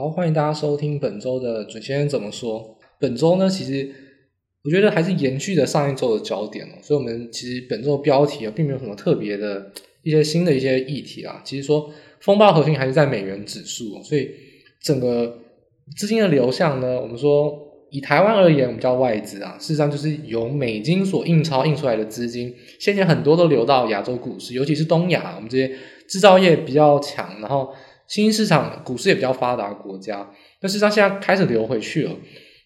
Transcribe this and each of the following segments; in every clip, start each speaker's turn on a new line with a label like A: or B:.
A: 好，欢迎大家收听本周的准先生怎么说。本周呢，其实我觉得还是延续着上一周的焦点哦，所以我们其实本周标题啊，并没有什么特别的一些新的一些议题啊。其实说风暴核心还是在美元指数，所以整个资金的流向呢，我们说以台湾而言，我们叫外资啊，事实上就是由美金所印钞印出来的资金，现在很多都流到亚洲股市，尤其是东亚，我们这些制造业比较强，然后。新兴市场股市也比较发达国家，但事实上现在开始流回去了。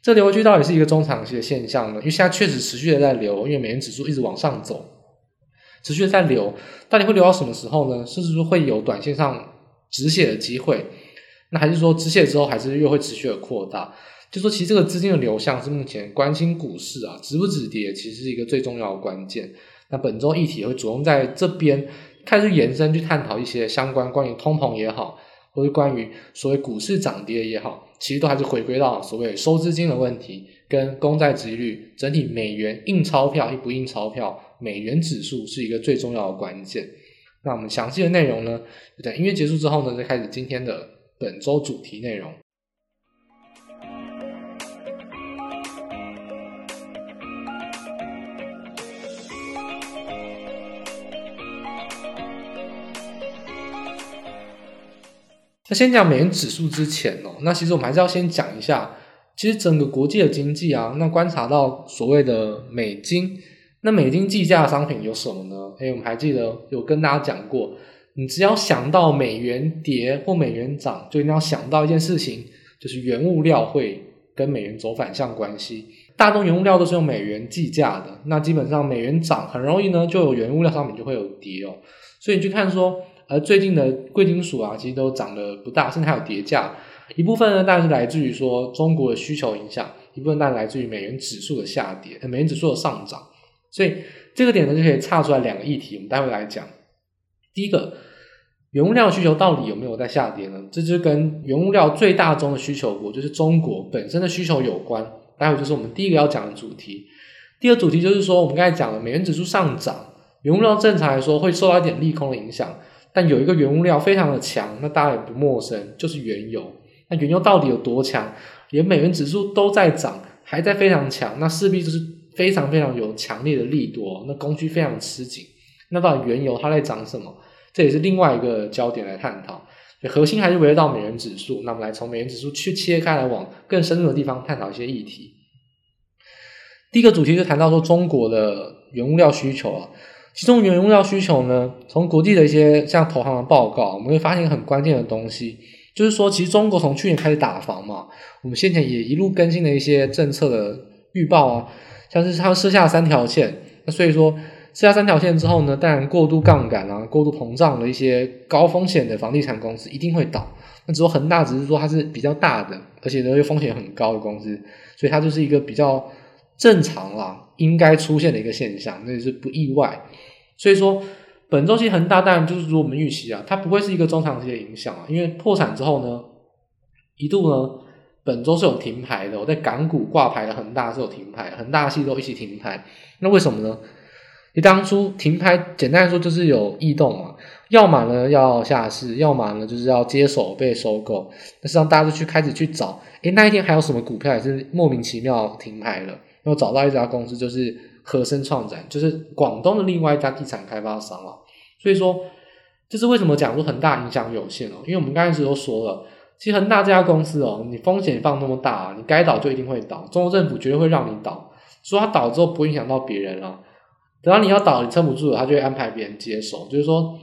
A: 这流回去到底是一个中长期的现象呢？因为现在确实持续的在流，因为美元指数一直往上走，持续的在流，到底会流到什么时候呢？甚至说会有短线上止血的机会？那还是说止血之后还是又会持续的扩大？就说其实这个资金的流向是目前关心股市啊止不止跌，其实是一个最重要的关键。那本周议题会着重在这边开始延伸去探讨一些相关关于通膨也好。或是关于所谓股市涨跌也好，其实都还是回归到所谓收资金的问题，跟公债殖率、整体美元印钞票与不印钞票、美元指数是一个最重要的关键。那我们详细的内容呢，在音乐结束之后呢，再开始今天的本周主题内容。那先讲美元指数之前哦，那其实我们还是要先讲一下，其实整个国际的经济啊，那观察到所谓的美金，那美金计价的商品有什么呢？诶，我们还记得有跟大家讲过，你只要想到美元跌或美元涨，就一定要想到一件事情，就是原物料会跟美元走反向关系。大宗原物料都是用美元计价的，那基本上美元涨，很容易呢就有原物料商品就会有跌哦，所以你去看说。而最近的贵金属啊，其实都涨得不大，甚至还有跌价。一部分呢，当然是来自于说中国的需求影响；一部分当然来自于美元指数的下跌，美元指数的上涨。所以这个点呢，就可以岔出来两个议题，我们待会来讲。第一个，原物料需求到底有没有在下跌呢？这就跟原物料最大宗的需求国，就是中国本身的需求有关。待会就是我们第一个要讲的主题。第二主题就是说，我们刚才讲的美元指数上涨，原物料正常来说会受到一点利空的影响。但有一个原物料非常的强，那大家也不陌生，就是原油。那原油到底有多强？连美元指数都在涨，还在非常强，那势必就是非常非常有强烈的利多，那供需非常吃紧。那到底原油它在涨什么？这也是另外一个焦点来探讨。核心还是围绕到美元指数。那我们来从美元指数去切开来，往更深入的地方探讨一些议题。第一个主题就谈到说中国的原物料需求啊。其中原物料需求呢，从国际的一些像投行的报告，我们会发现很关键的东西，就是说，其实中国从去年开始打房嘛，我们先前也一路更新了一些政策的预报啊，像是它设下三条线，那所以说设下三条线之后呢，当然过度杠杆啊、过度膨胀的一些高风险的房地产公司一定会倒，那只有恒大只是说它是比较大的，而且呢又风险很高的公司，所以它就是一个比较正常啦。应该出现的一个现象，那也是不意外。所以说，本周期恒大当然就是如我们预期啊，它不会是一个中长期的影响啊。因为破产之后呢，一度呢，本周是有停牌的。我在港股挂牌的恒大是有停牌，恒大系都一起停牌。那为什么呢？你当初停牌，简单来说就是有异动嘛，要么呢要下市，要么呢就是要接手被收购。那实际上大家就去开始去找，诶，那一天还有什么股票也是莫名其妙停牌了。又找到一家公司，就是和生创展，就是广东的另外一家地产开发商了。所以说，就是为什么讲说恒大影响有限哦？因为我们刚开始都说了，其实恒大这家公司哦，你风险放那么大，你该倒就一定会倒，中国政府绝对会让你倒。说它倒之后不会影响到别人了，等到你要倒，你撑不住了，他就会安排别人接手。就是说，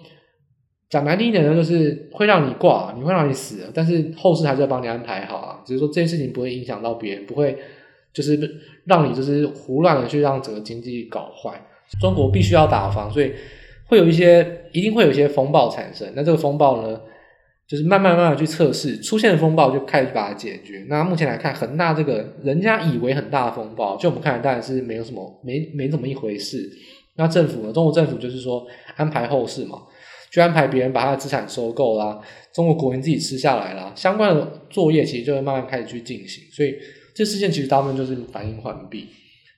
A: 讲难听一点呢，就是会让你挂，你会让你死，但是后事还是要帮你安排好啊。只是说这件事情不会影响到别人，不会。就是让你就是胡乱的去让整个经济搞坏，中国必须要打防，所以会有一些一定会有一些风暴产生。那这个风暴呢，就是慢慢慢慢去测试，出现的风暴就开始把它解决。那目前来看，恒大这个人家以为很大的风暴，就我们看来当然是没有什么，没没怎么一回事。那政府呢，中国政府就是说安排后事嘛，去安排别人把他的资产收购啦，中国国民自己吃下来啦，相关的作业其实就会慢慢开始去进行，所以。这事件其实大部分就是反应缓毕，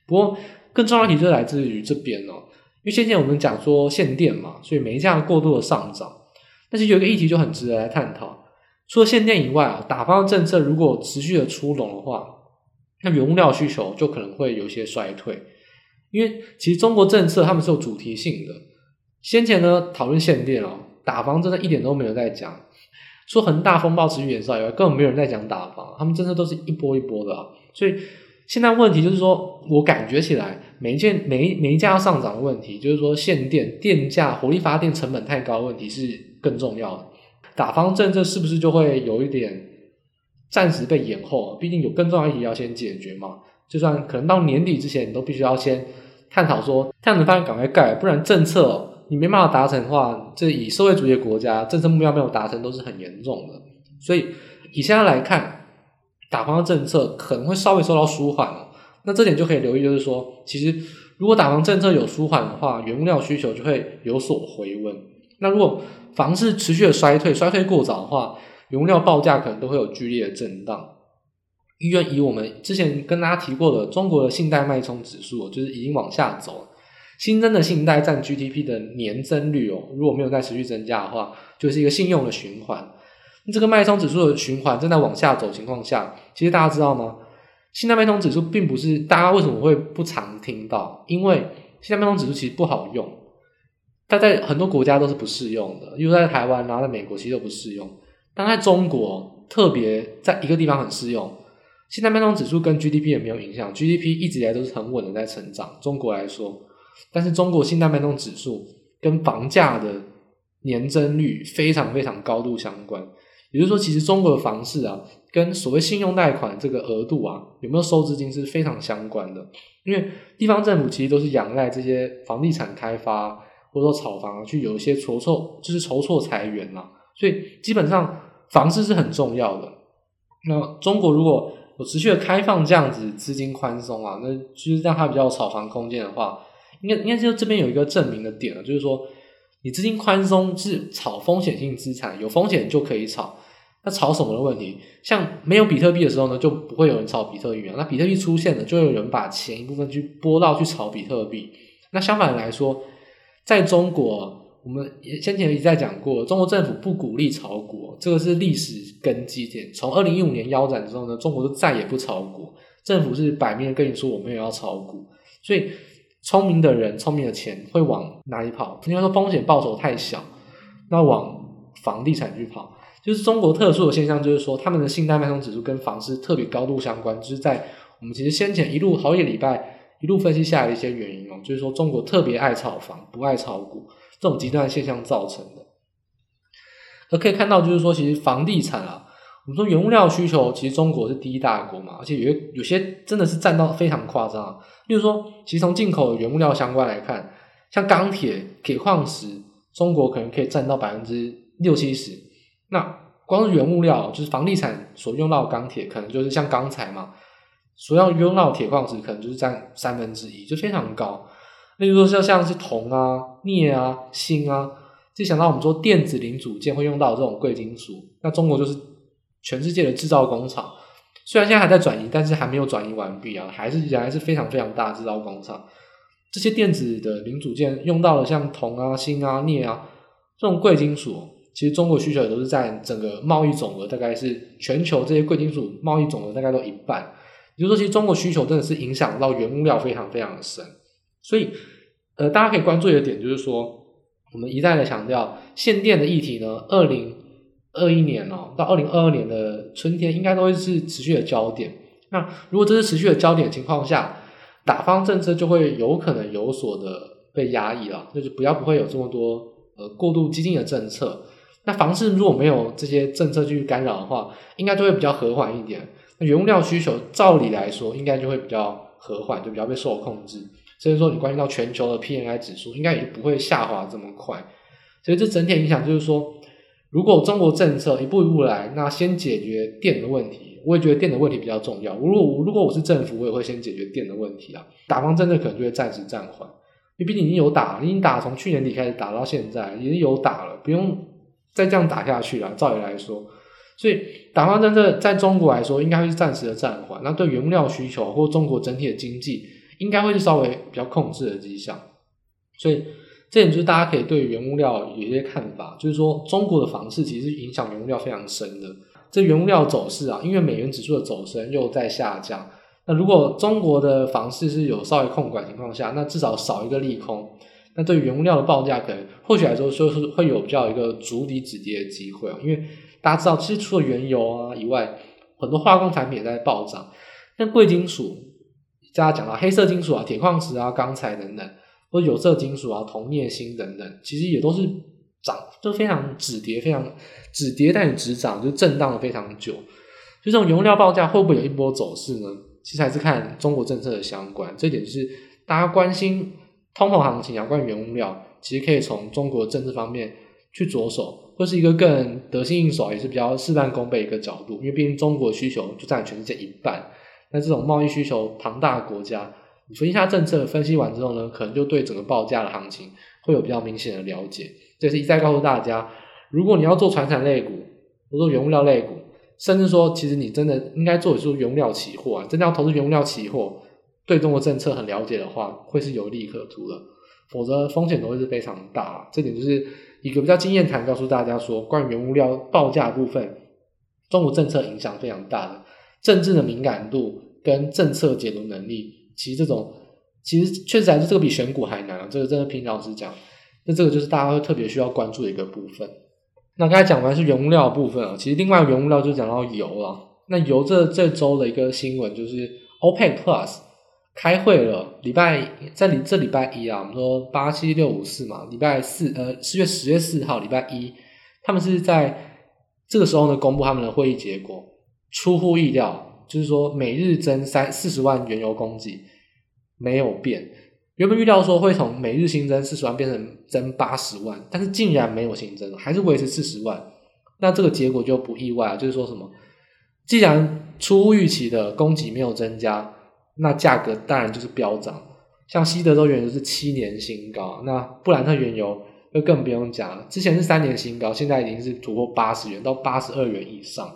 A: 不过更重要的题就是来自于这边哦，因为先前我们讲说限电嘛，所以煤价过度的上涨。但是有一个议题就很值得来探讨，除了限电以外啊，打方政策如果持续的出笼的话，那原物料需求就可能会有一些衰退。因为其实中国政策他们是有主题性的。先前呢讨论限电哦，打方真的一点都没有在讲，说恒大风暴持续延烧以外，根本没有人在讲打方，他们真的都是一波一波的啊。所以现在问题就是说，我感觉起来每一件每一每一家要上涨的问题，就是说限电电价、火力发电成本太高的问题是更重要的。打方政策是不是就会有一点暂时被延后？毕竟有更重要的议题要先解决嘛。就算可能到年底之前，你都必须要先探讨说，太阳能发电赶快盖，不然政策你没办法达成的话，这以社会主义国家，政策目标没有达成都是很严重的。所以以现在来看，打方政策可能会稍微受到舒缓。那这点就可以留意，就是说，其实如果打方政策有舒缓的话，原物料需求就会有所回温。那如果房市持续的衰退，衰退过早的话，原物料报价可能都会有剧烈的震荡。因为以我们之前跟大家提过的中国的信贷脉冲指数，就是已经往下走了，新增的信贷占 GDP 的年增率哦，如果没有再持续增加的话，就是一个信用的循环。这个脉冲指数的循环正在往下走情况下，其实大家知道吗？信贷脉冲指数并不是大家为什么会不常听到，因为信贷脉冲指数其实不好用。它在很多国家都是不适用的，因为在台湾，然后在美国其实都不适用。但在中国，特别在一个地方很适用。信贷脉冲指数跟 GDP 也没有影响，GDP 一直以来都是很稳的在成长。中国来说，但是中国信贷脉动指数跟房价的年增率非常非常高度相关。也就是说，其实中国的房市啊，跟所谓信用贷款这个额度啊，有没有收资金是非常相关的。因为地方政府其实都是仰赖这些房地产开发。或者说炒房去有一些筹措，就是筹措财源嘛，所以基本上房市是很重要的。那中国如果有持续的开放这样子资金宽松啊，那就是让它比较有炒房空间的话，应该应该就这边有一个证明的点了，就是说你资金宽松是炒风险性资产，有风险就可以炒。那炒什么的问题？像没有比特币的时候呢，就不会有人炒比特币啊。那比特币出现了，就有人把钱一部分去拨到去炒比特币。那相反来说，在中国，我们先前一直在讲过，中国政府不鼓励炒股，这个是历史根基点。从二零一五年腰斩之后呢，中国就再也不炒股，政府是摆明跟你说我们也要炒股。所以，聪明的人、聪明的钱会往哪里跑？应该说风险报酬太小，那往房地产去跑。就是中国特殊的现象，就是说他们的信贷脉冲指数跟房市特别高度相关，就是在我们其实先前一路好几礼拜。一路分析下来的一些原因哦，就是说中国特别爱炒房，不爱炒股，这种极端现象造成的。而可以看到，就是说其实房地产啊，我们说原物料需求，其实中国是第一大国嘛，而且有有些真的是占到非常夸张。例如说，其实从进口原物料相关来看，像钢铁、铁矿石，中国可能可以占到百分之六七十。那光是原物料，就是房地产所用到的钢铁，可能就是像钢材嘛。所要用到铁矿石可能就是占三分之一，就非常高。例如说像像是铜啊、镍啊、锌啊，就想到我们说电子零组件会用到这种贵金属，那中国就是全世界的制造工厂。虽然现在还在转移，但是还没有转移完毕啊，还是仍然是非常非常大制造工厂。这些电子的零组件用到了像铜啊、锌啊、镍啊这种贵金属，其实中国需求也都是占整个贸易总额大概是全球这些贵金属贸易总额大概都一半。也就是说，其实中国需求真的是影响到原物料非常非常的深，所以呃，大家可以关注一个点，就是说，我们一再的强调限电的议题呢，二零二一年哦，到二零二二年的春天，应该都会是持续的焦点。那如果这是持续的焦点情况下，打方政策就会有可能有所的被压抑了，就是不要不会有这么多呃过度激进的政策。那房市如果没有这些政策去干扰的话，应该就会比较和缓一点。那原物料需求照理来说，应该就会比较和缓，就比较被受控制。所以说，你关系到全球的 PMI 指数，应该也就不会下滑这么快。所以这整体影响就是说，如果中国政策一步一步来，那先解决电的问题，我也觉得电的问题比较重要。如果如果我是政府，我也会先解决电的问题啊。打方政策可能就会暂时暂缓，因为毕竟已经有打，已经打从去年底开始打到现在，已经有打了，不用再这样打下去了。照理来说。所以，打方政策在中国来说，应该会是暂时的暂缓。那对原料需求或中国整体的经济，应该会是稍微比较控制的迹象。所以，这点就是大家可以对原物料有一些看法，就是说中国的房市其实影响原物料非常深的。这原物料走势啊，因为美元指数的走升又在下降。那如果中国的房市是有稍微控管情况下，那至少少一个利空。那对原物料的报价，可能或许来说就是会有比较一个逐底止跌的机会啊。因为大家知道，其实除了原油啊以外，很多化工产品也在暴涨。那贵金属，大家讲到黑色金属啊、铁矿石啊、钢材等等，或有色金属啊、铜、镍、锌等等，其实也都是涨，就非常止跌，非常止跌但也止涨，就震荡了非常久。就这种原物料报价会不会有一波走势呢？其实还是看中国政策的相关，这一点就是大家关心通膨行情啊，关于原物料，其实可以从中国政治方面去着手，或是一个更得心应手，也是比较事半功倍一个角度。因为毕竟中国需求就占全世界一半，那这种贸易需求庞大的国家，你分析一下政策，分析完之后呢，可能就对整个报价的行情会有比较明显的了解。这是一再告诉大家，如果你要做传产类股，或者原物料类股。甚至说，其实你真的应该做的是原物料期货啊！真的要投资原物料期货，对中国政策很了解的话，会是有利可图的。否则风险都会是非常大。这点就是一个比较经验谈，告诉大家说，关于原物料报价部分，中国政策影响非常大的。政治的敏感度跟政策解读能力，其实这种其实确实还是这个比选股还难啊！这个真的凭老实讲，那这个就是大家会特别需要关注的一个部分。那刚才讲完是原物料部分啊，其实另外原物料就讲到油了。那油这这周的一个新闻就是 OPEC Plus 开会了，礼拜在礼这礼拜一啊，我们说八七六五四嘛，礼拜四呃四月十月四号礼拜一，他们是在这个时候呢公布他们的会议结果，出乎意料，就是说每日增三四十万原油供给没有变。原本预料说会从每日新增四十万变成增八十万，但是竟然没有新增，还是维持四十万。那这个结果就不意外，就是说什么？既然出乎预期的供给没有增加，那价格当然就是飙涨。像西德州原油是七年新高，那布兰特原油就更不用讲了，之前是三年新高，现在已经是突破八十元到八十二元以上。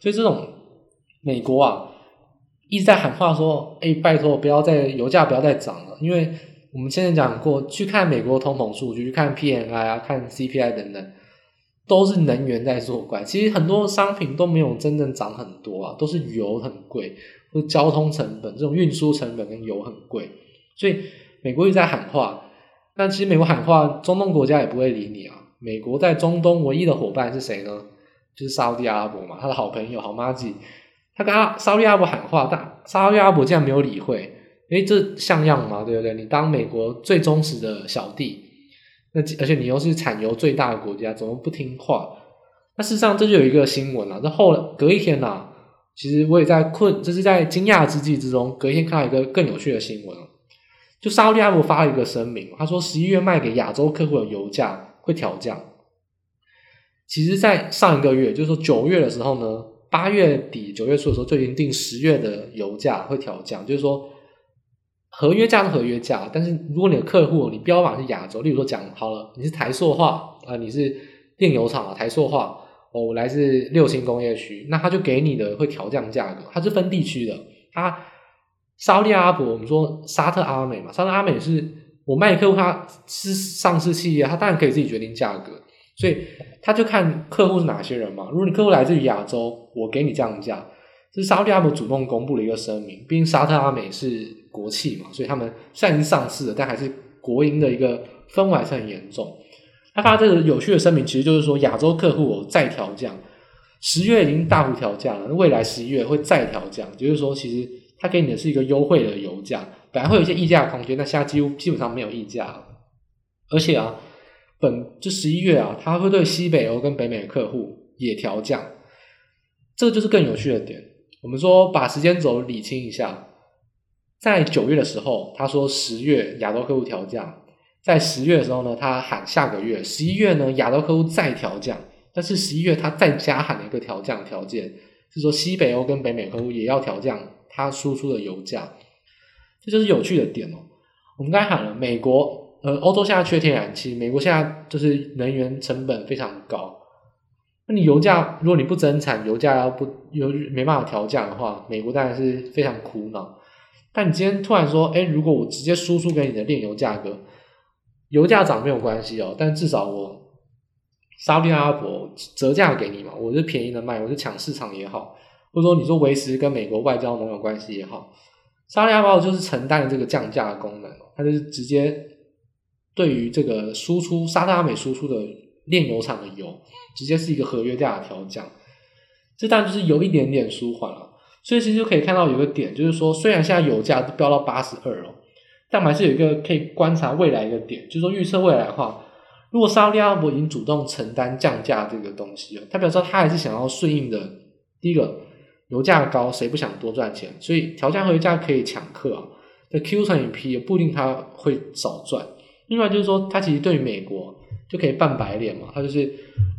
A: 所以这种美国啊。一直在喊话说：“哎，拜托，不要再油价不要再涨了，因为我们现在讲过去看美国通膨数据，去看 PMI 啊，看 CPI 等等，都是能源在作怪。其实很多商品都没有真正涨很多啊，都是油很贵，或者交通成本这种运输成本跟油很贵。所以美国一直在喊话，但其实美国喊话，中东国家也不会理你啊。美国在中东唯一的伙伴是谁呢？就是沙乌地阿拉伯嘛，他的好朋友好麻吉。”他跟阿沙利阿伯喊话，但沙利阿伯竟然没有理会，诶，这像样吗？对不对？你当美国最忠实的小弟，那而且你又是产油最大的国家，怎么不听话？那事实上这就有一个新闻了，这后隔一天呐、啊，其实我也在困，这是在惊讶之际之中，隔一天看到一个更有趣的新闻，就沙利阿伯发了一个声明，他说十一月卖给亚洲客户的油价会调降。其实，在上一个月，就是说九月的时候呢。八月底九月初的时候就已经定十月的油价会调降，就是说合约价是合约价，但是如果你的客户你标榜是亚洲，例如说讲好了你是台塑化啊，你是炼油厂啊，台塑化哦，我来自六星工业区，那他就给你的会调降价格，它是分地区的，它沙特阿拉伯我们说沙特阿美嘛，沙特阿美是我卖客户，他是上市企业，他当然可以自己决定价格。所以他就看客户是哪些人嘛。如果你客户来自于亚洲，我给你降价。这是沙特阿美主动公布了一个声明，毕竟沙特阿美是国企嘛，所以他们虽然已经上市了，但还是国营的一个氛围还是很严重。他发这个有趣的声明，其实就是说亚洲客户我再调降，十月已经大幅调降了，未来十一月会再调降，就是说其实他给你的是一个优惠的油价，本来会有一些溢价空间，但现在几乎基本上没有溢价了，而且啊。本就十一月啊，它会对西北欧跟北美的客户也调降，这个就是更有趣的点。我们说把时间轴理清一下，在九月的时候，他说十月亚洲客户调降，在十月的时候呢，他喊下个月十一月呢亚洲客户再调降，但是十一月他再加喊了一个调降条件，是说西北欧跟北美客户也要调降他输出的油价，这就是有趣的点哦。我们刚才喊了美国。呃，欧洲现在缺天然气，美国现在就是能源成本非常高。那你油价，如果你不增产，油价要不有没办法调降的话，美国当然是非常苦恼。但你今天突然说，哎，如果我直接输出给你的炼油价格油价涨没有关系哦，但至少我沙特阿拉伯折价给你嘛，我是便宜的卖，我是抢市场也好，或者说你说维持跟美国外交盟友关系也好，沙特阿拉伯就是承担这个降价的功能，它就是直接对于这个输出沙特阿美输出的炼油厂的油，直接是一个合约价的调降，这当然就是有一点点舒缓了。所以其实就可以看到有个点，就是说虽然现在油价飙到八十二哦。但还是有一个可以观察未来一个点，就是说预测未来的话，如果沙特阿拉伯已经主动承担降价这个东西了，他表示他还是想要顺应的。第一个，油价高，谁不想多赚钱？所以调降合约价可以抢客啊。这 Q 乘以 P 也不一定他会少赚。另外就是说，他其实对于美国就可以扮白脸嘛，他就是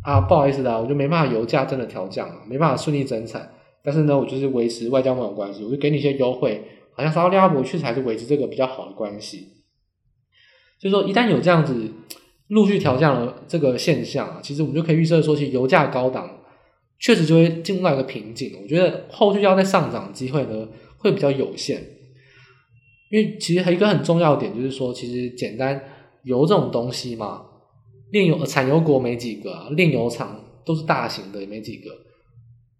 A: 啊，不好意思的，我就没办法油价真的调降了，没办法顺利增产，但是呢，我就是维持外交盟友关系，我就给你一些优惠。好像沙特阿拉伯确实还是维持这个比较好的关系，就是说一旦有这样子陆续调降了这个现象啊，其实我们就可以预测说，其实油价高档确实就会进入到一个瓶颈。我觉得后续要再上涨机会呢会比较有限，因为其实还有一个很重要的点就是说，其实简单油这种东西嘛，炼油产油国没几个啊，炼油厂都是大型的也没几个，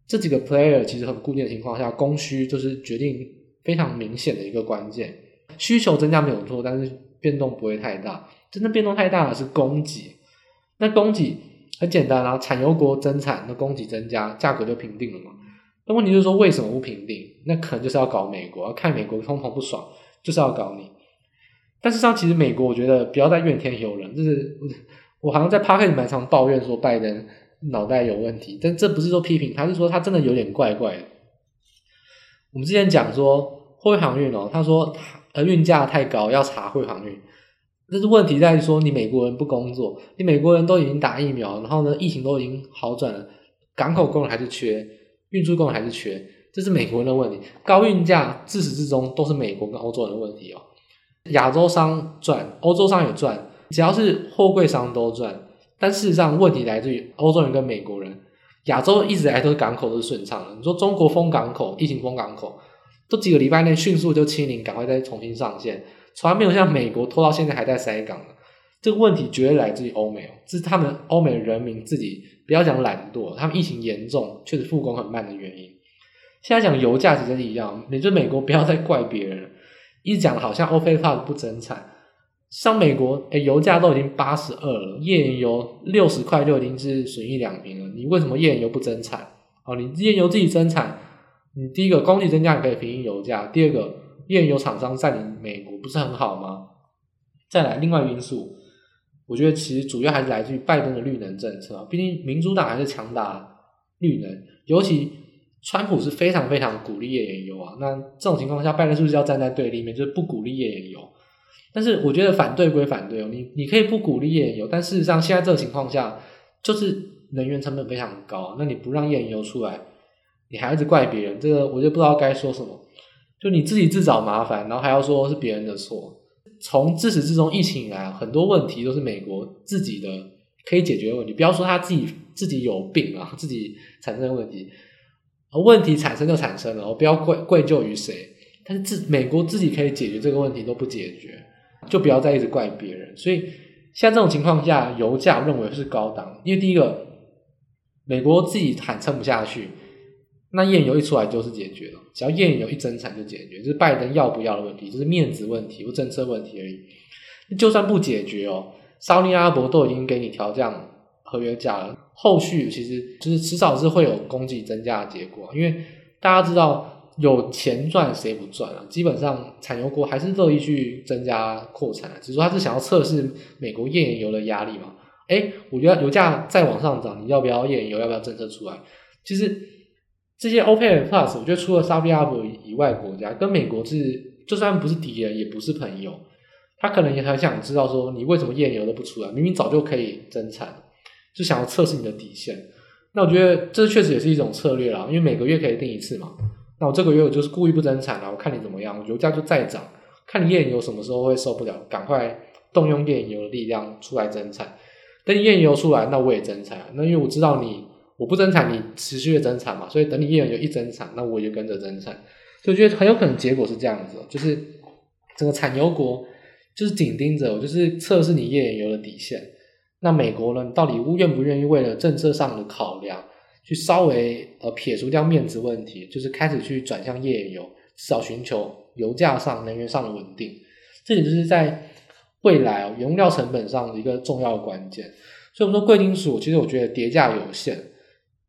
A: 这几个 player 其实很固定的情况下，供需就是决定。非常明显的一个关键，需求增加没有错，但是变动不会太大。真的变动太大的是供给。那供给很简单啊，产油国增产，那供给增加，价格就平定了嘛。那问题就是说，为什么不平定？那可能就是要搞美国，看美国通膨不爽，就是要搞你。但是上其实美国，我觉得不要再怨天尤人，就是 我好像在 Podcast 蛮常抱怨说拜登脑袋有问题，但这不是说批评，他是说他真的有点怪怪的。我们之前讲说货运航运哦，他说呃运价太高要查货运航运，但是问题在于说你美国人不工作，你美国人都已经打疫苗，然后呢疫情都已经好转了，港口工人还是缺，运输工人还是缺，这是美国人的问题。高运价自始至终都是美国跟欧洲人的问题哦。亚洲商赚，欧洲商也赚，只要是货柜商都赚，但事实上问题来自于欧洲人跟美国人。亚洲一直来都是港口都是顺畅的。你说中国封港口，疫情封港口，都几个礼拜内迅速就清零，赶快再重新上线，从来没有像美国拖到现在还在塞港的。这个问题绝对来自于欧美哦，这是他们欧美的人民自己不要讲懒惰，他们疫情严重，确实复工很慢的原因。现在讲油价其实一样，你就美国不要再怪别人了，一直讲好像 OPEC+ 不增产。像美国，诶油价都已经八十二了，页岩油六十块就已经是损益两平了。你为什么页岩油不增产？哦，你页岩油自己增产，你第一个供给增加，你可以平抑油价；第二个，页岩油厂商占领美国不是很好吗？再来，另外因素，我觉得其实主要还是来自于拜登的绿能政策。毕竟民主党还是强打绿能，尤其川普是非常非常鼓励页岩油啊。那这种情况下，拜登是不是要站在对立面，就是不鼓励页岩油？但是我觉得反对归反对哦，你你可以不鼓励页岩油，但事实上现在这个情况下，就是能源成本非常高，那你不让页岩油出来，你还一直怪别人，这个我就不知道该说什么，就你自己自找麻烦，然后还要说是别人的错。从自始至终疫情以来，很多问题都是美国自己的可以解决的问题，不要说他自己自己有病啊，自己产生的问题，问题产生就产生了，我不要怪怪咎于谁，但是自美国自己可以解决这个问题都不解决。就不要再一直怪别人，所以像这种情况下，油价认为是高档，因为第一个，美国自己喊撑不下去，那页油一出来就是解决了，只要页油一增产就解决，就是拜登要不要的问题，就是面子问题或政策问题而已。就算不解决哦，沙特阿伯都已经给你调降了合约价了，后续其实就是迟早是会有供给增加的结果，因为大家知道。有钱赚谁不赚啊？基本上产油国还是乐意去增加扩产，只是说他是想要测试美国页岩油的压力嘛。诶，我觉得油价再往上涨，你要不要页岩油？要不要政策出来？其实这些 OPEC Plus，我觉得除了沙特阿拉伯以外国家，跟美国是就算不是敌人，也不是朋友。他可能也很想知道说，你为什么页岩油都不出来？明明早就可以增产，就想要测试你的底线。那我觉得这确实也是一种策略啦，因为每个月可以定一次嘛。那我这个月我就是故意不增产了，我看你怎么样，油价就再涨，看你页岩油什么时候会受不了，赶快动用页岩油的力量出来增产。等你页岩油出来，那我也增产。那因为我知道你我不增产，你持续的增产嘛，所以等你页岩油一增产，那我也跟着增产。所以我觉得很有可能结果是这样子，就是整个产油国就是紧盯着，就是测试你页岩油的底线。那美国呢，到底愿不愿意为了政策上的考量，去稍微呃撇除掉面子问题，就是开始去转向页岩油，至少寻求油价上、能源上的稳定。这点就是在未来哦，原物料成本上的一个重要关键。所以我们说贵金属，其实我觉得跌价有限。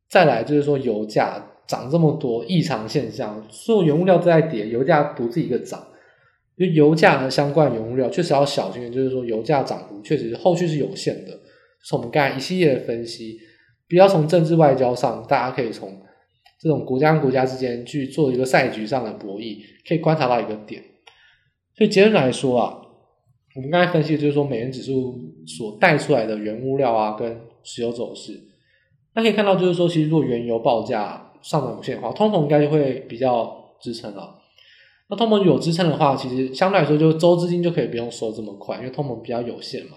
A: 再来就是说油价涨这么多异常现象，所有原物料都在跌，油价独自一个涨。因为油价和相关原物料确实要小心，就是说油价涨幅确实是后续是有限的。从我们刚才一系列的分析。比较从政治外交上，大家可以从这种国家跟国家之间去做一个赛局上的博弈，可以观察到一个点。所以结论来说啊，我们刚才分析的就是说美元指数所带出来的原物料啊跟石油走势，那可以看到就是说，其实如果原油报价上涨有限的话，通膨应该就会比较支撑了。那通膨有支撑的话，其实相对来说就周资金就可以不用收这么快，因为通膨比较有限嘛。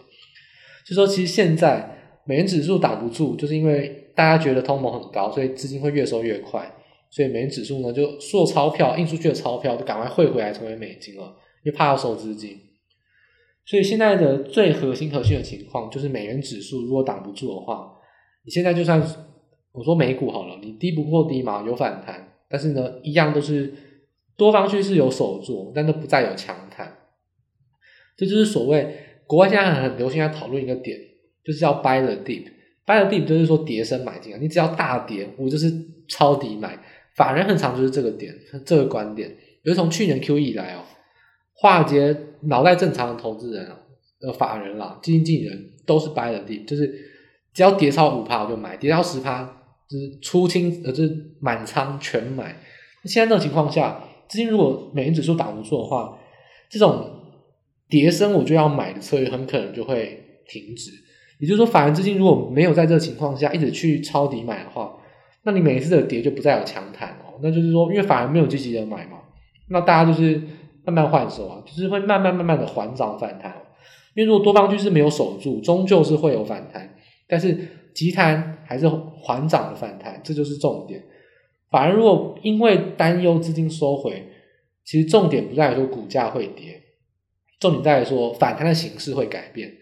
A: 就说其实现在。美元指数挡不住，就是因为大家觉得通膨很高，所以资金会越收越快，所以美元指数呢就所有钞票印出去的钞票就赶快汇回来成为美金了，因为怕要收资金。所以现在的最核心核心的情况就是美元指数如果挡不住的话，你现在就算我说美股好了，你低不过低嘛，有反弹，但是呢一样都是多方趋势有守住，但都不再有强弹。这就是所谓国外现在很流行在讨论一个点。就是要 buy the dip，buy the dip 就是说跌深买进啊，你只要大跌，我就是抄底买。法人很常就是这个点，这个观点。比如从去年 Q 以来哦，华尔街脑袋正常的投资人啊，呃，法人啦，基金经理人都是 buy the dip，就是只要跌超五趴我就买，跌超十趴就是出清，呃，就是满仓全买。现在这种情况下，资金如果美元指数挡不住的话，这种跌升我就要买的策略很可能就会停止。也就是说，法人资金如果没有在这个情况下一直去抄底买的话，那你每一次的跌就不再有强弹哦。那就是说，因为法人没有积极的买嘛，那大家就是慢慢换手啊，就是会慢慢慢慢的缓涨反弹。因为如果多方趋势没有守住，终究是会有反弹，但是急弹还是缓涨的反弹，这就是重点。反而如果因为担忧资金收回，其实重点不在说股价会跌，重点在于说反弹的形式会改变。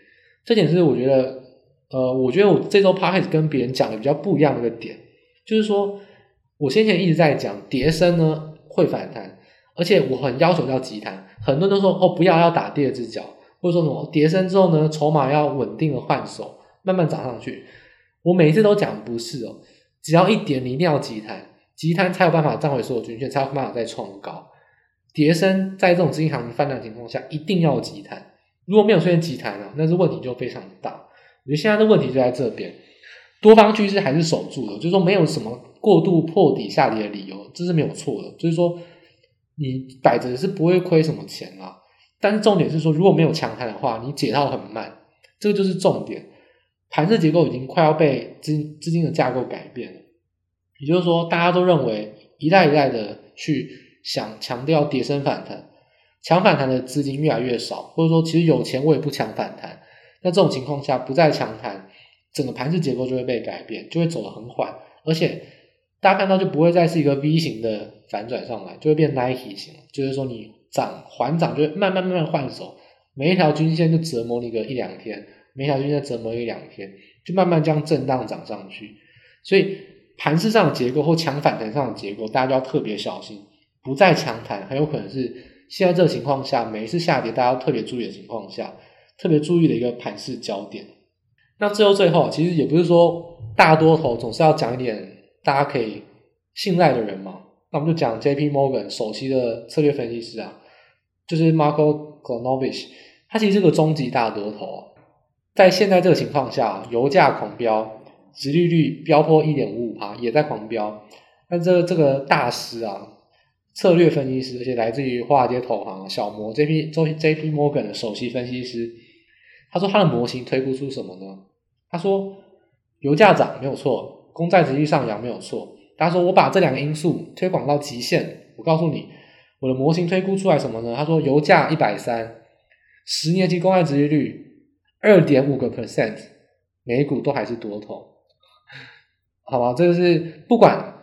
A: 这点是我觉得。呃，我觉得我这周 podcast 跟别人讲的比较不一样的一个点，就是说我先前一直在讲跌升呢会反弹，而且我很要求要急弹，很多人都说哦不要要打第二只脚，或者说什么跌升之后呢筹码要稳定的换手，慢慢涨上去。我每一次都讲不是哦，只要一点你一定要急弹，急弹才有办法站回所有均线，才有办法再创高。跌深在这种资金行情泛滥情况下一定要急弹，如果没有出现急弹啊，那是问题就非常大。我觉得现在的问题就在这边，多方趋势还是守住的，就是说没有什么过度破底下跌的理由，这是没有错的。就是说你摆着是不会亏什么钱啊，但是重点是说如果没有强弹的话，你解套很慢，这个就是重点。盘势结构已经快要被资资金的架构改变了，也就是说大家都认为一代一代的去想强调跌升反弹，强反弹的资金越来越少，或者说其实有钱我也不强反弹。那这种情况下不再强弹，整个盘势结构就会被改变，就会走得很缓，而且大家看到就不会再是一个 V 型的反转上来，就会变 Nike 型，就是说你涨缓涨就会慢慢慢慢换手，每一条均线就折磨你个一两天，每一条均线折磨一两天，就慢慢这样震荡涨上去。所以盘势上的结构或强反弹上的结构，大家就要特别小心，不再强弹，很有可能是现在这个情况下，每一次下跌大家要特别注意的情况下。特别注意的一个盘势焦点。那最后最后，其实也不是说大多头总是要讲一点大家可以信赖的人嘛。那我们就讲 J.P. Morgan 首席的策略分析师啊，就是 Marko Kolanovic，他其实是个终极大多头。在现在这个情况下，油价狂飙，殖利率飙破一点五五趴，也在狂飙。那这这个大师啊。策略分析师，而且来自于华尔街投行小摩 J.P. J.P. Morgan 的首席分析师，他说他的模型推估出什么呢？他说油价涨没有错，公债值率上扬没有错。他说我把这两个因素推广到极限，我告诉你，我的模型推估出来什么呢？他说油价一百三，十年期公债值利率二点五个 percent，美股都还是多头，好吧？这个是不管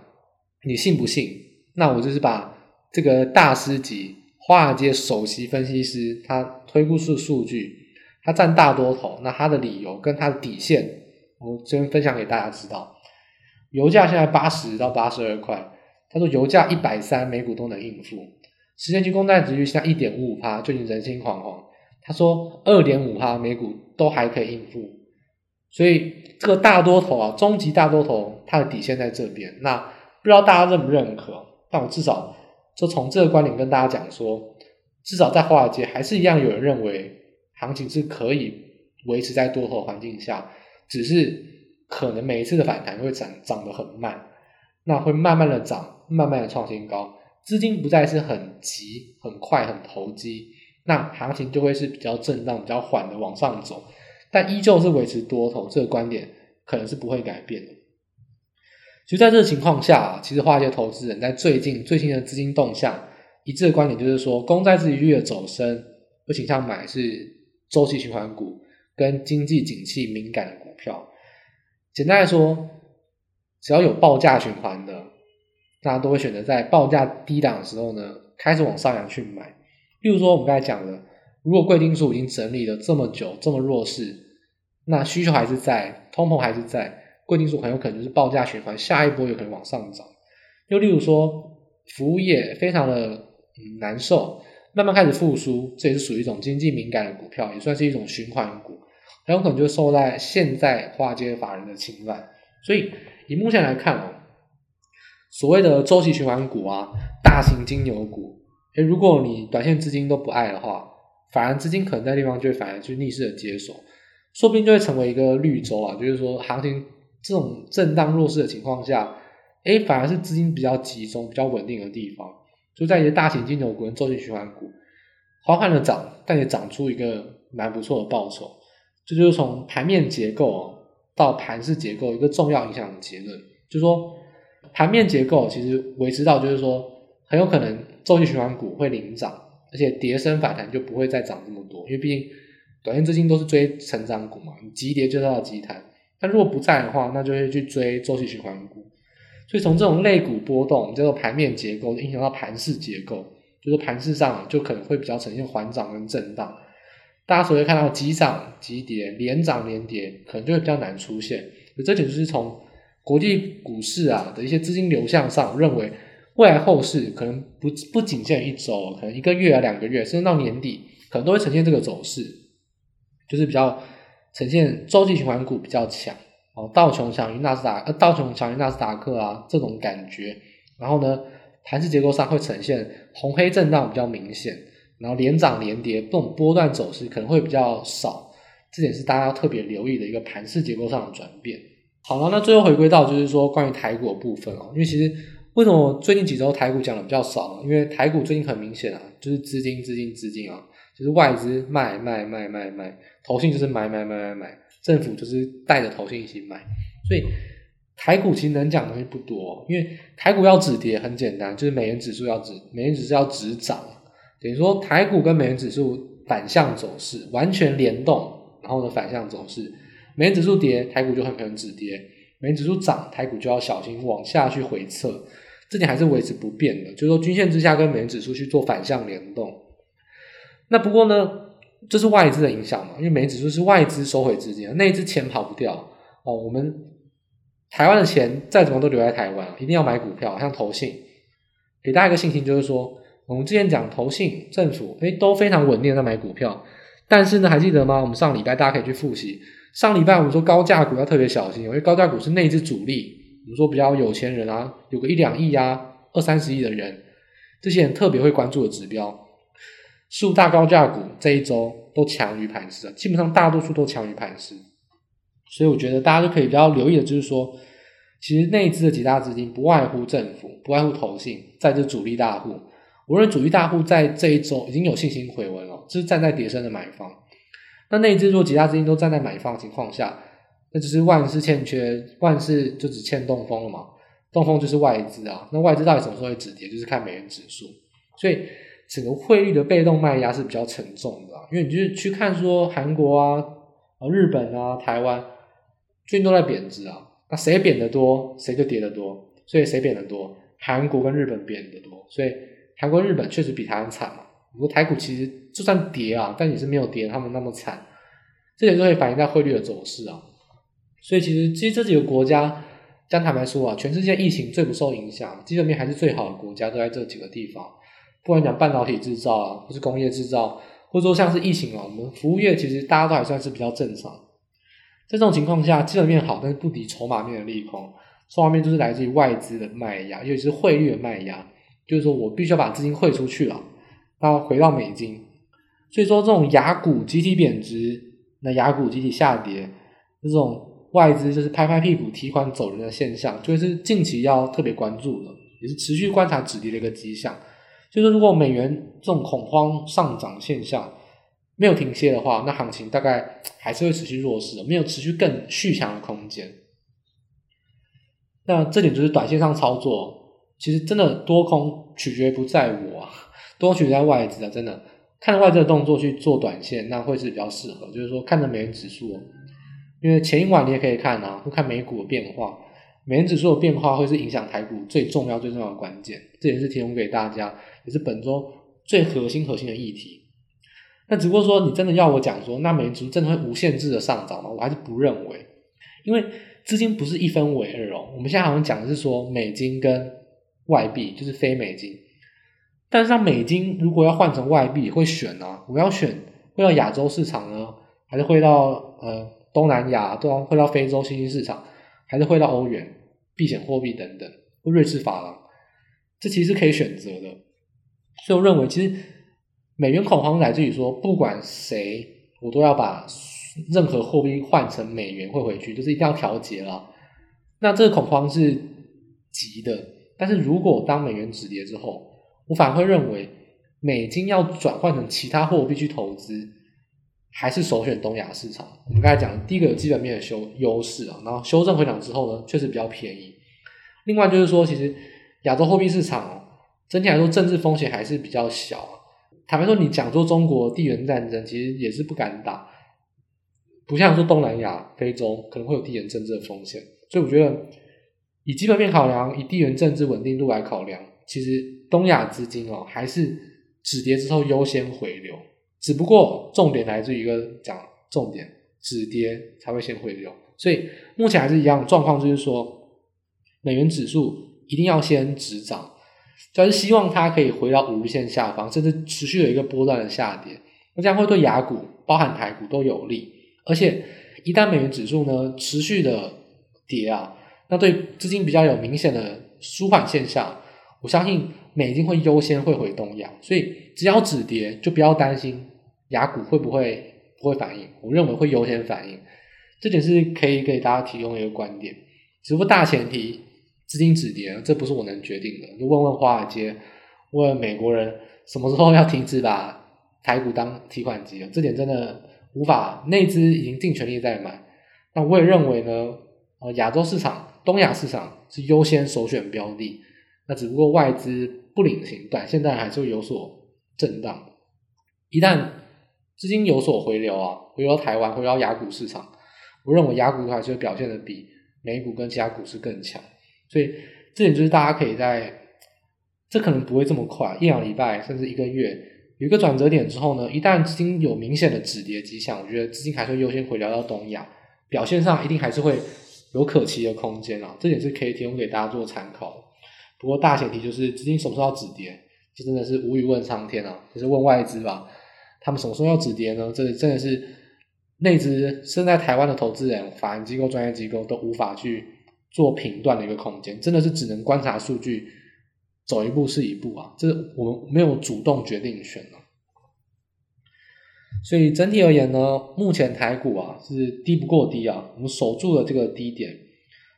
A: 你信不信，那我就是把。这个大师级华尔街首席分析师他推估出数据，他占大多头，那他的理由跟他的底线，我这边分享给大家知道。油价现在八十到八十二块，他说油价一百三，美股都能应付。十年期公债值率现在一点五五趴，最近人心惶惶。他说二点五趴，美股都还可以应付。所以这个大多头啊，终极大多头，它的底线在这边。那不知道大家认不认可？但我至少就从这个观点跟大家讲说，至少在华尔街还是一样有人认为行情是可以维持在多头环境下，只是。可能每一次的反弹会涨涨得很慢，那会慢慢的涨，慢慢的创新高，资金不再是很急、很快、很投机，那行情就会是比较震荡、比较缓的往上走，但依旧是维持多头，这个观点可能是不会改变的。就在这个情况下，其实华尔街投资人在最近最新的资金动向一致的观点就是说，公债殖利率的走升，会倾向买是周期循环股跟经济景气敏感的股票。简单来说，只要有报价循环的，大家都会选择在报价低档的时候呢，开始往上扬去买。例如说，我们刚才讲的，如果贵金属已经整理了这么久，这么弱势，那需求还是在，通膨还是在，贵金属很有可能就是报价循环，下一波有可能往上涨。又例如说，服务业非常的嗯难受，慢慢开始复苏，这也是属于一种经济敏感的股票，也算是一种循环股。很有可能就受在现在华尔街法人的侵犯，所以以目前来看哦，所谓的周期循环股啊，大型金牛股，诶，如果你短线资金都不爱的话，反而资金可能在地方就会反而去逆势的接手，说不定就会成为一个绿洲啊，就是说行情这种震荡弱势的情况下，诶，反而是资金比较集中、比较稳定的地方，就在一些大型金牛股跟周期循环股，缓缓的涨，但也涨出一个蛮不错的报酬。这就是从盘面结构到盘势结构一个重要影响的结论，就是说盘面结构其实维持到就是说很有可能周期循环股会领涨，而且跌升反弹就不会再涨这么多，因为毕竟短线资金都是追成长股嘛，你急跌就到急弹，但如果不在的话，那就会去追周期循环股，所以从这种类股波动叫做盘面结构影响到盘势结构，就是盘势上就可能会比较呈现缓涨跟震荡。大家所会看到急涨急跌、连涨连跌，可能就会比较难出现。这点就是从国际股市啊的一些资金流向上，认为未来后市可能不不仅限于一周，可能一个月啊、两个月，甚至到年底，可能都会呈现这个走势，就是比较呈现周期循环股比较强哦，道琼强于纳斯达，呃，道琼强于纳斯达克啊这种感觉。然后呢，盘势结构上会呈现红黑震荡比较明显。然后连涨连跌，这种波段走势可能会比较少，这点是大家要特别留意的一个盘势结构上的转变。好了，那最后回归到就是说关于台股的部分哦，因为其实为什么最近几周台股讲的比较少呢？因为台股最近很明显啊，就是资金资金资金啊，就是外资卖卖卖卖卖，投信就是买买买买买，政府就是带着投信一起买，所以台股其实能讲的东西不多，因为台股要止跌很简单，就是美元指数要止，美元指数要止涨。等于说，台股跟美元指数反向走势，完全联动，然后呢反向走势，美元指数跌，台股就很可能止跌；美元指数涨，台股就要小心往下去回撤，这点还是维持不变的。就是说，均线之下跟美元指数去做反向联动。那不过呢，这是外资的影响嘛？因为美指数是外资收回资金，那一支钱跑不掉哦。我们台湾的钱再怎么都留在台湾，一定要买股票，像投信，给大家一个信心，就是说。我们之前讲投信、政府，诶都非常稳定的在买股票，但是呢，还记得吗？我们上礼拜大家可以去复习，上礼拜我们说高价股要特别小心，因为高价股是内资主力，我们说比较有钱人啊，有个一两亿啊、二三十亿的人，这些人特别会关注的指标，数大高价股这一周都强于盘势，基本上大多数都强于盘势，所以我觉得大家就可以比较留意的，就是说，其实内资的几大资金不外乎政府，不外乎投信，在这主力大户。无论主力大户在这一周已经有信心回温了，就是站在跌升的买方。那内资如果几大资金都站在买方的情况下，那就是万事欠缺，万事就只欠东风了嘛。东风就是外资啊。那外资到底什么时候会止跌，就是看美元指数。所以整个汇率的被动卖压是比较沉重的，因为你就是去看说韩国啊、日本啊、台湾最近都在贬值啊。那谁贬得多，谁就跌得多。所以谁贬得多，韩国跟日本贬得多，所以。韩国、日本确实比台湾惨嘛，不过台股其实就算跌啊，但也是没有跌他们那么惨，这点就会反映在汇率的走势啊。所以其实其实这几个国家，将坦白说啊，全世界疫情最不受影响，基本面还是最好的国家都在这几个地方。不管讲半导体制造啊，或是工业制造，或者说像是疫情啊，我们服务业其实大家都还算是比较正常。在这种情况下，基本面好，但是不敌筹码面的利空。筹码面就是来自于外资的卖压，尤其是汇率的卖压，就是说我必须要把资金汇出去了，然后回到美金。所以说这种牙股集体贬值，那牙股集体下跌，这种。外资就是拍拍屁股提款走人的现象，就是近期要特别关注的，也是持续观察止跌的一个迹象。就是如果美元这种恐慌上涨现象没有停歇的话，那行情大概还是会持续弱势的，没有持续更续强的空间。那这点就是短线上操作，其实真的多空取决不在我，多取决在外资啊，真的看着外资的动作去做短线，那会是比较适合。就是说看着美元指数。因为前一晚你也可以看啊，会看美股的变化，美元指数的变化会是影响台股最重要、最重要的关键。这也是提供给大家，也是本周最核心、核心的议题。那只不过说，你真的要我讲说，那美元真的会无限制的上涨吗？我还是不认为，因为资金不是一分为二哦。我们现在好像讲的是说美金跟外币，就是非美金。但是像美金如果要换成外币，会选啊？我们要选会到亚洲市场呢，还是会到呃？东南亚对会到非洲新兴市场，还是会到欧元、避险货币等等，或瑞士法郎，这其实可以选择的。所以我认为，其实美元恐慌来自于说，不管谁，我都要把任何货币换成美元汇回去，就是一定要调节了。那这个恐慌是急的，但是如果当美元止跌之后，我反而会认为美金要转换成其他货币去投资。还是首选东亚市场。我们刚才讲，第一个有基本面的修优势啊，然后修正回档之后呢，确实比较便宜。另外就是说，其实亚洲货币市场整体来说政治风险还是比较小。坦白说，你讲说中国地缘战争，其实也是不敢打，不像说东南亚、非洲可能会有地缘政治的风险。所以我觉得，以基本面考量，以地缘政治稳定度来考量，其实东亚资金哦，还是止跌之后优先回流。只不过重点来自于一个讲重点，止跌才会先回流，所以目前还是一样状况，就是说美元指数一定要先止涨，就是希望它可以回到五日线下方，甚至持续有一个波段的下跌，那这样会对雅股、包含台股都有利。而且一旦美元指数呢持续的跌啊，那对资金比较有明显的舒缓现象，我相信美金会优先会回东亚，所以只要止跌就不要担心。雅股会不会不会反应？我认为会优先反应，这点是可以给大家提供一个观点。只不过大前提，资金止跌，这不是我能决定的。就问问华尔街，问美国人什么时候要停止把 台股当提款机了？这点真的无法，内资已经尽全力在买。那我也认为呢，呃，亚洲市场、东亚市场是优先首选标的。那只不过外资不领情，短线在还是会有所震荡。一旦资金有所回流啊，回流到台湾，回流到亚股市场。我认为亚股还是会表现的比美股跟其他股市更强，所以这点就是大家可以在，这可能不会这么快，一两礼拜甚至一个月有一个转折点之后呢，一旦资金有明显的止跌迹象，我觉得资金还是会优先回流到东亚，表现上一定还是会有可期的空间啊，这点是可以提供给大家做参考。不过大前提就是资金什么时候要止跌，这真的是无语问苍天啊，就是问外资吧。他们什么时候要止跌呢？这真的是内资身在台湾的投资人、法人机构、专业机构都无法去做评断的一个空间，真的是只能观察数据，走一步是一步啊！这我们没有主动决定权啊。所以整体而言呢，目前台股啊是低不过低啊，我们守住了这个低点。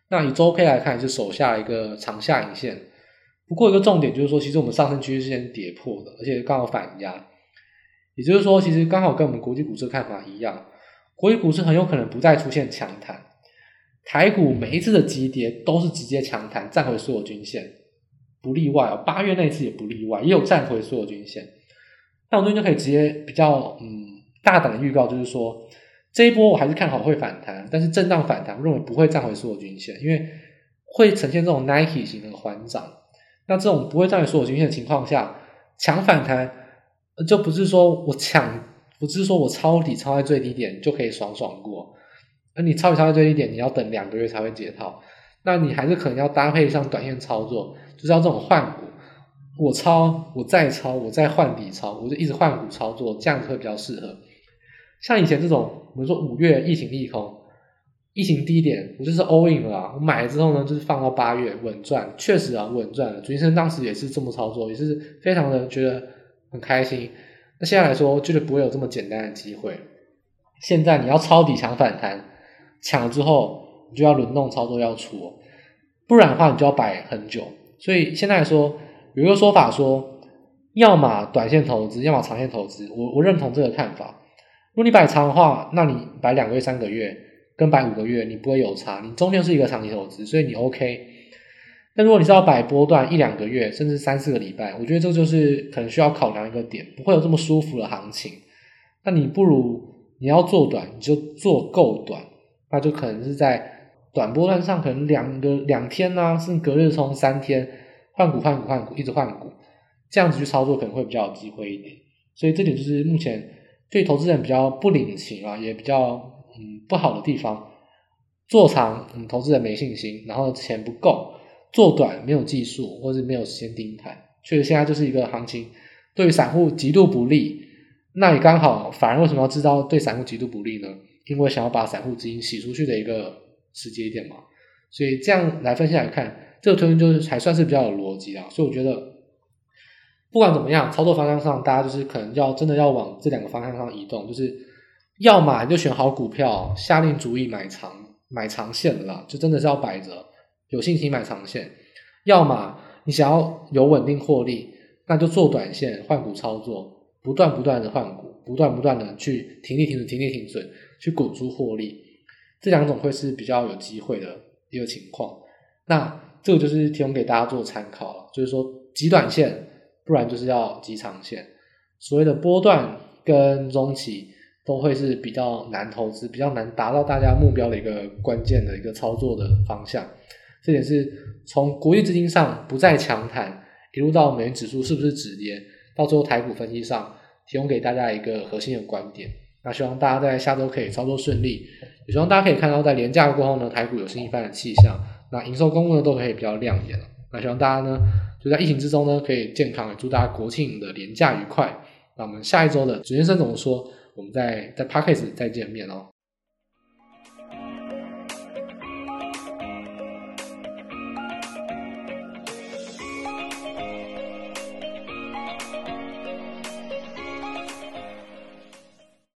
A: 那以周 K 来看，是守下一个长下影线。不过一个重点就是说，其实我们上升趋势是跌破的，而且刚好反压。也就是说，其实刚好跟我们国际股市看法一样，国际股市很有可能不再出现强弹，台股每一次的急跌都是直接强弹，站回所有均线，不例外哦。八月那次也不例外，也有站回所有均线。那我这边就可以直接比较嗯大胆的预告，就是说这一波我还是看好会反弹，但是震荡反弹，我认为不会站回所有均线，因为会呈现这种 Nike 型的环涨。那这种不会站回所有均线的情况下，强反弹。就不是说我抢，不是说我抄底抄在最低点就可以爽爽过。而你抄底抄在最低点，你要等两个月才会解套，那你还是可能要搭配上短线操作，就是要这种换股。我抄，我再抄，我再换底抄，我就一直换股操作，这样子会比较适合。像以前这种，比如说五月疫情利空，疫情低点，我就是 all in 了。我买了之后呢，就是放到八月稳赚，确实啊稳赚了。主持人当时也是这么操作，也是非常的觉得很开心。那现在来说，绝对不会有这么简单的机会。现在你要抄底抢反弹，抢了之后你就要轮动操作要出，不然的话你就要摆很久。所以现在说，有一个说法说，要么短线投资，要么长线投资。我我认同这个看法。如果你摆长的话，那你摆两个月、三个月，跟摆五个月，你不会有差。你中间是一个长期投资，所以你 OK。但如果你是要摆波段一两个月，甚至三四个礼拜，我觉得这就是可能需要考量一个点，不会有这么舒服的行情。那你不如你要做短，你就做够短，那就可能是在短波段上，可能两个两天呢、啊，甚至隔日冲三天，换股换股换股，一直换股，这样子去操作可能会比较有机会一点。所以这点就是目前。对投资人比较不领情啊，也比较嗯不好的地方。做长，嗯，投资人没信心，然后钱不够；做短，没有技术，或是没有时间盯盘。确实，现在就是一个行情对于散户极度不利。那你刚好，反而为什么要知道对散户极度不利呢？因为想要把散户资金洗出去的一个时机点嘛。所以这样来分析来看，这个推论就是还算是比较有逻辑啊。所以我觉得。不管怎么样，操作方向上，大家就是可能要真的要往这两个方向上移动，就是要么你就选好股票，下定主意买长买长线了，就真的是要摆着，有信心买长线；要么你想要有稳定获利，那就做短线换股操作，不断不断的换股，不断不断的去停利停损停利停损，去滚出获利，这两种会是比较有机会的一个情况。那这个就是提供给大家做参考了，就是说极短线。不然就是要极长线，所谓的波段跟中期都会是比较难投资、比较难达到大家目标的一个关键的一个操作的方向。这点是从国际资金上不再强谈，一路到美元指数是不是止跌，到最后台股分析上提供给大家一个核心的观点。那希望大家在下周可以操作顺利，也希望大家可以看到在连假过后呢，台股有新一番的气象，那营收公布呢都可以比较亮眼。那希望大家呢。就在疫情之中呢，可以健康。祝大家国庆的连假愉快。那我们下一周的主先生怎么说？我们在在 Podcast 再见面哦。